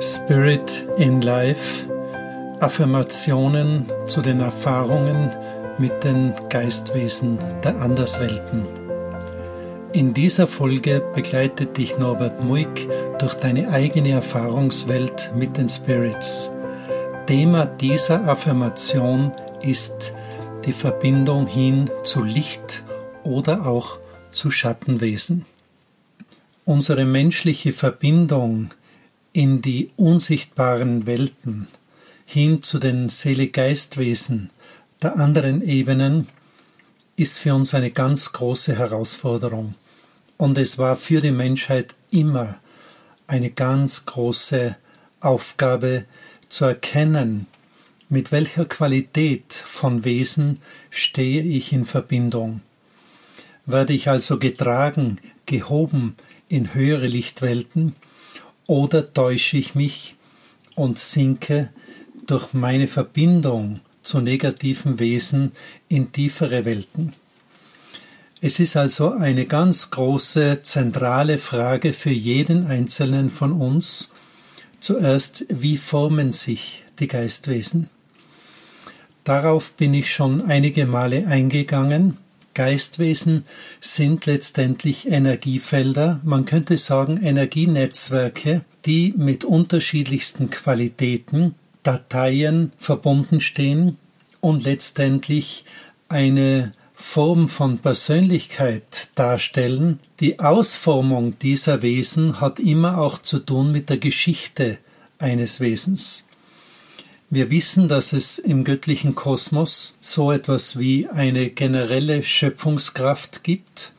Spirit in Life, Affirmationen zu den Erfahrungen mit den Geistwesen der Anderswelten. In dieser Folge begleitet dich Norbert Muick durch deine eigene Erfahrungswelt mit den Spirits. Thema dieser Affirmation ist die Verbindung hin zu Licht oder auch zu Schattenwesen. Unsere menschliche Verbindung in die unsichtbaren Welten, hin zu den Seele-Geistwesen der anderen Ebenen, ist für uns eine ganz große Herausforderung. Und es war für die Menschheit immer eine ganz große Aufgabe zu erkennen, mit welcher Qualität von Wesen stehe ich in Verbindung. Werde ich also getragen, gehoben in höhere Lichtwelten, oder täusche ich mich und sinke durch meine Verbindung zu negativen Wesen in tiefere Welten? Es ist also eine ganz große zentrale Frage für jeden Einzelnen von uns. Zuerst, wie formen sich die Geistwesen? Darauf bin ich schon einige Male eingegangen Geistwesen sind letztendlich Energiefelder, man könnte sagen Energienetzwerke, die mit unterschiedlichsten Qualitäten, Dateien verbunden stehen und letztendlich eine Form von Persönlichkeit darstellen. Die Ausformung dieser Wesen hat immer auch zu tun mit der Geschichte eines Wesens. Wir wissen, dass es im göttlichen Kosmos so etwas wie eine generelle Schöpfungskraft gibt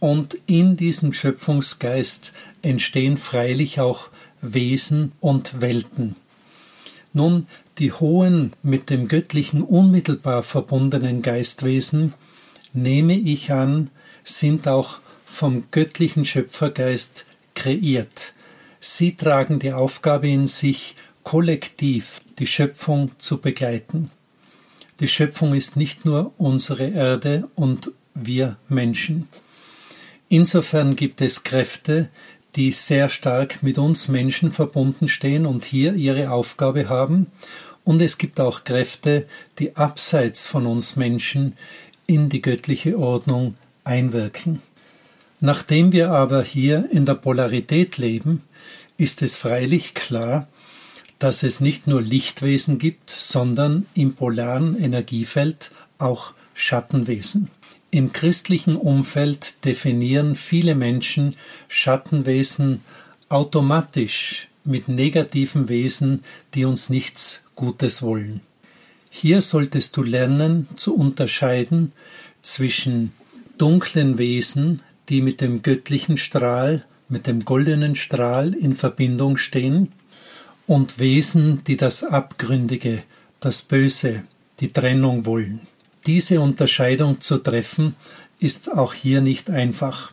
und in diesem Schöpfungsgeist entstehen freilich auch Wesen und Welten. Nun, die hohen mit dem Göttlichen unmittelbar verbundenen Geistwesen, nehme ich an, sind auch vom göttlichen Schöpfergeist kreiert. Sie tragen die Aufgabe in sich, kollektiv die Schöpfung zu begleiten. Die Schöpfung ist nicht nur unsere Erde und wir Menschen. Insofern gibt es Kräfte, die sehr stark mit uns Menschen verbunden stehen und hier ihre Aufgabe haben, und es gibt auch Kräfte, die abseits von uns Menschen in die göttliche Ordnung einwirken. Nachdem wir aber hier in der Polarität leben, ist es freilich klar, dass es nicht nur Lichtwesen gibt, sondern im polaren Energiefeld auch Schattenwesen. Im christlichen Umfeld definieren viele Menschen Schattenwesen automatisch mit negativen Wesen, die uns nichts Gutes wollen. Hier solltest du lernen zu unterscheiden zwischen dunklen Wesen, die mit dem göttlichen Strahl, mit dem goldenen Strahl in Verbindung stehen, und Wesen, die das Abgründige, das Böse, die Trennung wollen. Diese Unterscheidung zu treffen, ist auch hier nicht einfach.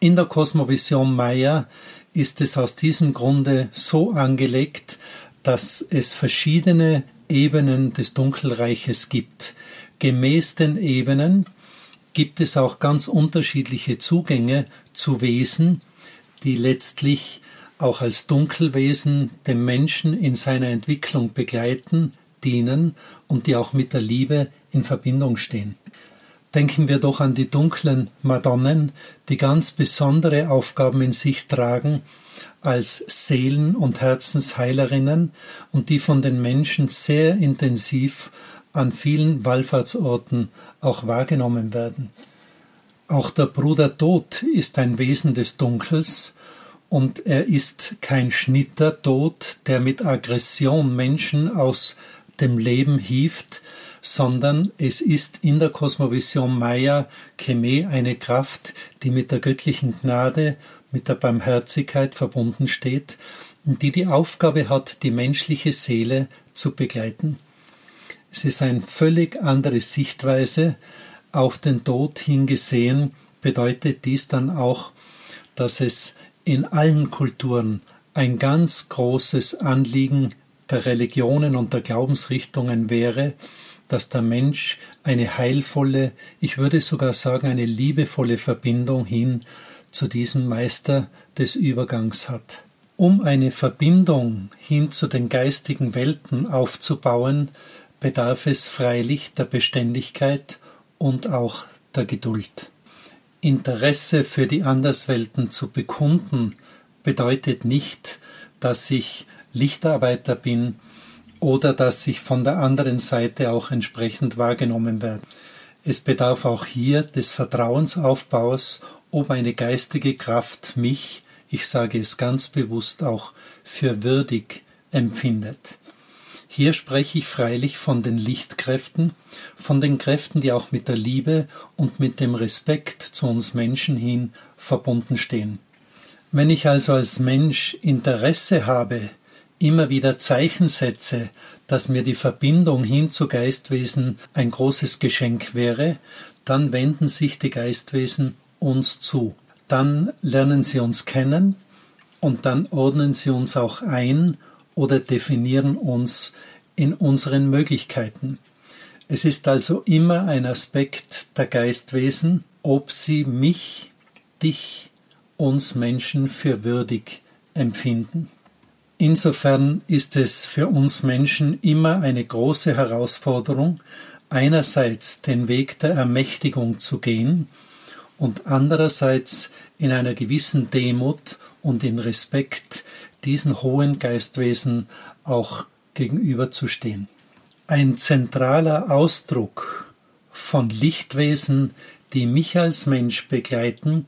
In der Kosmovision Maya ist es aus diesem Grunde so angelegt, dass es verschiedene Ebenen des Dunkelreiches gibt. Gemäß den Ebenen gibt es auch ganz unterschiedliche Zugänge zu Wesen, die letztlich auch als Dunkelwesen dem Menschen in seiner Entwicklung begleiten, dienen und die auch mit der Liebe in Verbindung stehen. Denken wir doch an die dunklen Madonnen, die ganz besondere Aufgaben in sich tragen als Seelen- und Herzensheilerinnen und die von den Menschen sehr intensiv an vielen Wallfahrtsorten auch wahrgenommen werden. Auch der Bruder Tod ist ein Wesen des Dunkels und er ist kein Schnittertod, der mit Aggression Menschen aus dem Leben hieft, sondern es ist in der Kosmovision Maya Cheme eine Kraft, die mit der göttlichen Gnade, mit der Barmherzigkeit verbunden steht und die die Aufgabe hat, die menschliche Seele zu begleiten. Es ist eine völlig andere Sichtweise auf den Tod hingesehen, bedeutet dies dann auch, dass es in allen Kulturen ein ganz großes Anliegen der Religionen und der Glaubensrichtungen wäre, dass der Mensch eine heilvolle, ich würde sogar sagen eine liebevolle Verbindung hin zu diesem Meister des Übergangs hat. Um eine Verbindung hin zu den geistigen Welten aufzubauen, bedarf es freilich der Beständigkeit und auch der Geduld. Interesse für die Anderswelten zu bekunden bedeutet nicht, dass ich Lichtarbeiter bin oder dass ich von der anderen Seite auch entsprechend wahrgenommen werde. Es bedarf auch hier des Vertrauensaufbaus, ob eine geistige Kraft mich, ich sage es ganz bewusst auch, für würdig empfindet. Hier spreche ich freilich von den Lichtkräften, von den Kräften, die auch mit der Liebe und mit dem Respekt zu uns Menschen hin verbunden stehen. Wenn ich also als Mensch Interesse habe, immer wieder Zeichen setze, dass mir die Verbindung hin zu Geistwesen ein großes Geschenk wäre, dann wenden sich die Geistwesen uns zu. Dann lernen sie uns kennen und dann ordnen sie uns auch ein oder definieren uns in unseren Möglichkeiten. Es ist also immer ein Aspekt der Geistwesen, ob sie mich, dich, uns Menschen für würdig empfinden. Insofern ist es für uns Menschen immer eine große Herausforderung, einerseits den Weg der Ermächtigung zu gehen und andererseits in einer gewissen Demut und in Respekt diesen hohen Geistwesen auch gegenüberzustehen. Ein zentraler Ausdruck von Lichtwesen, die mich als Mensch begleiten,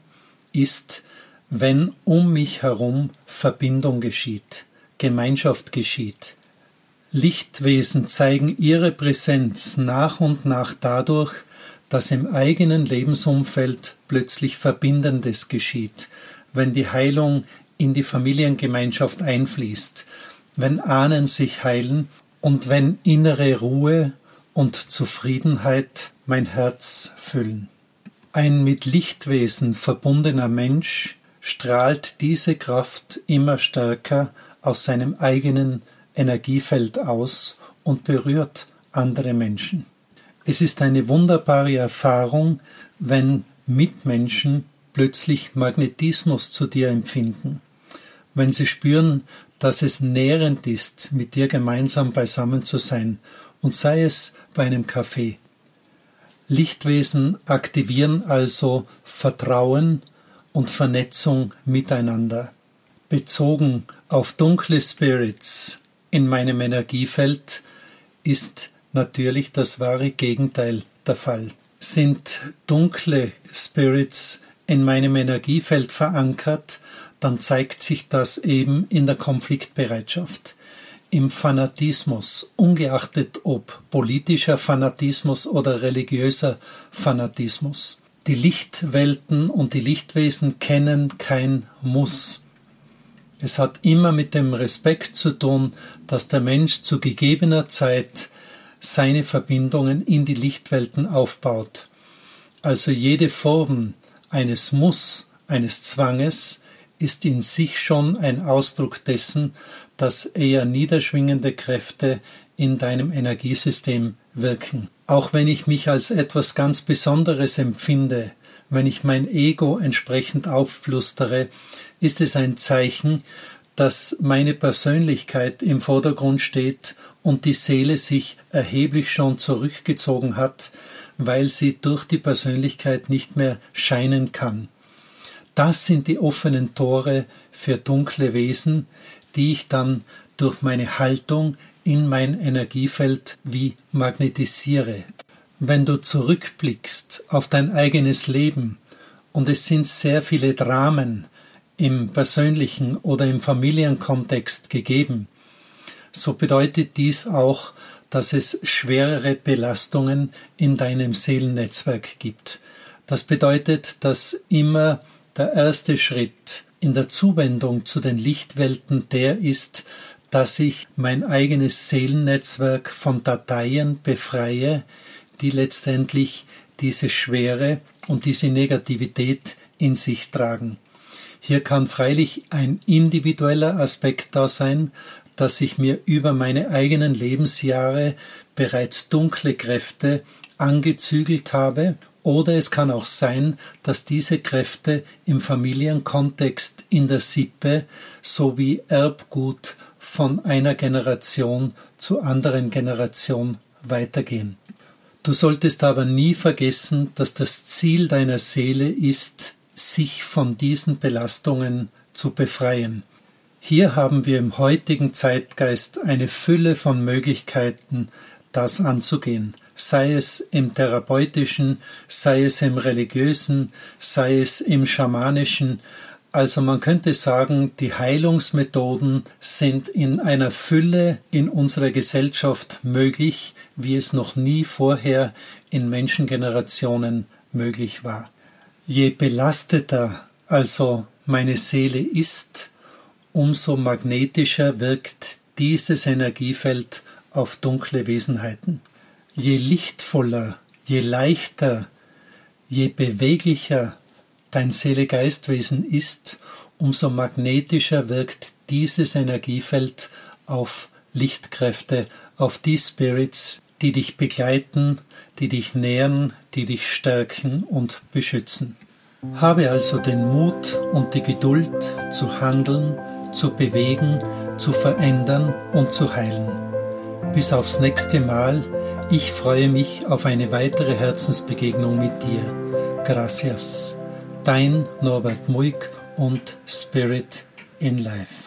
ist, wenn um mich herum Verbindung geschieht. Gemeinschaft geschieht. Lichtwesen zeigen ihre Präsenz nach und nach dadurch, dass im eigenen Lebensumfeld plötzlich Verbindendes geschieht, wenn die Heilung in die Familiengemeinschaft einfließt, wenn Ahnen sich heilen und wenn innere Ruhe und Zufriedenheit mein Herz füllen. Ein mit Lichtwesen verbundener Mensch strahlt diese Kraft immer stärker aus seinem eigenen Energiefeld aus und berührt andere Menschen. Es ist eine wunderbare Erfahrung, wenn Mitmenschen plötzlich Magnetismus zu dir empfinden, wenn sie spüren, dass es nährend ist, mit dir gemeinsam beisammen zu sein, und sei es bei einem Kaffee. Lichtwesen aktivieren also Vertrauen und Vernetzung miteinander. Bezogen auf dunkle Spirits in meinem Energiefeld ist natürlich das wahre Gegenteil der Fall. Sind dunkle Spirits in meinem Energiefeld verankert, dann zeigt sich das eben in der Konfliktbereitschaft, im Fanatismus, ungeachtet ob politischer Fanatismus oder religiöser Fanatismus. Die Lichtwelten und die Lichtwesen kennen kein Muss. Es hat immer mit dem Respekt zu tun, dass der Mensch zu gegebener Zeit seine Verbindungen in die Lichtwelten aufbaut. Also jede Form eines Muss, eines Zwanges ist in sich schon ein Ausdruck dessen, dass eher niederschwingende Kräfte in deinem Energiesystem wirken. Auch wenn ich mich als etwas ganz Besonderes empfinde, wenn ich mein Ego entsprechend aufplustere, ist es ein Zeichen, dass meine Persönlichkeit im Vordergrund steht und die Seele sich erheblich schon zurückgezogen hat, weil sie durch die Persönlichkeit nicht mehr scheinen kann. Das sind die offenen Tore für dunkle Wesen, die ich dann durch meine Haltung in mein Energiefeld wie magnetisiere. Wenn du zurückblickst auf dein eigenes Leben, und es sind sehr viele Dramen im persönlichen oder im Familienkontext gegeben, so bedeutet dies auch, dass es schwerere Belastungen in deinem Seelennetzwerk gibt. Das bedeutet, dass immer der erste Schritt in der Zuwendung zu den Lichtwelten der ist, dass ich mein eigenes Seelennetzwerk von Dateien befreie, die letztendlich diese Schwere und diese Negativität in sich tragen. Hier kann freilich ein individueller Aspekt da sein, dass ich mir über meine eigenen Lebensjahre bereits dunkle Kräfte angezügelt habe Oder es kann auch sein, dass diese Kräfte im Familienkontext in der Sippe sowie Erbgut von einer Generation zu anderen Generation weitergehen. Du solltest aber nie vergessen, dass das Ziel deiner Seele ist, sich von diesen Belastungen zu befreien. Hier haben wir im heutigen Zeitgeist eine Fülle von Möglichkeiten, das anzugehen, sei es im therapeutischen, sei es im religiösen, sei es im schamanischen, also man könnte sagen, die Heilungsmethoden sind in einer Fülle in unserer Gesellschaft möglich, wie es noch nie vorher in Menschengenerationen möglich war. Je belasteter also meine Seele ist, umso magnetischer wirkt dieses Energiefeld auf dunkle Wesenheiten. Je lichtvoller, je leichter, je beweglicher dein Seele-Geistwesen ist, umso magnetischer wirkt dieses Energiefeld auf Lichtkräfte, auf die Spirits, die dich begleiten, die dich nähren, die dich stärken und beschützen. Habe also den Mut und die Geduld zu handeln, zu bewegen, zu verändern und zu heilen. Bis aufs nächste Mal. Ich freue mich auf eine weitere Herzensbegegnung mit dir. Gracias dein Norbert Muig und Spirit in Life.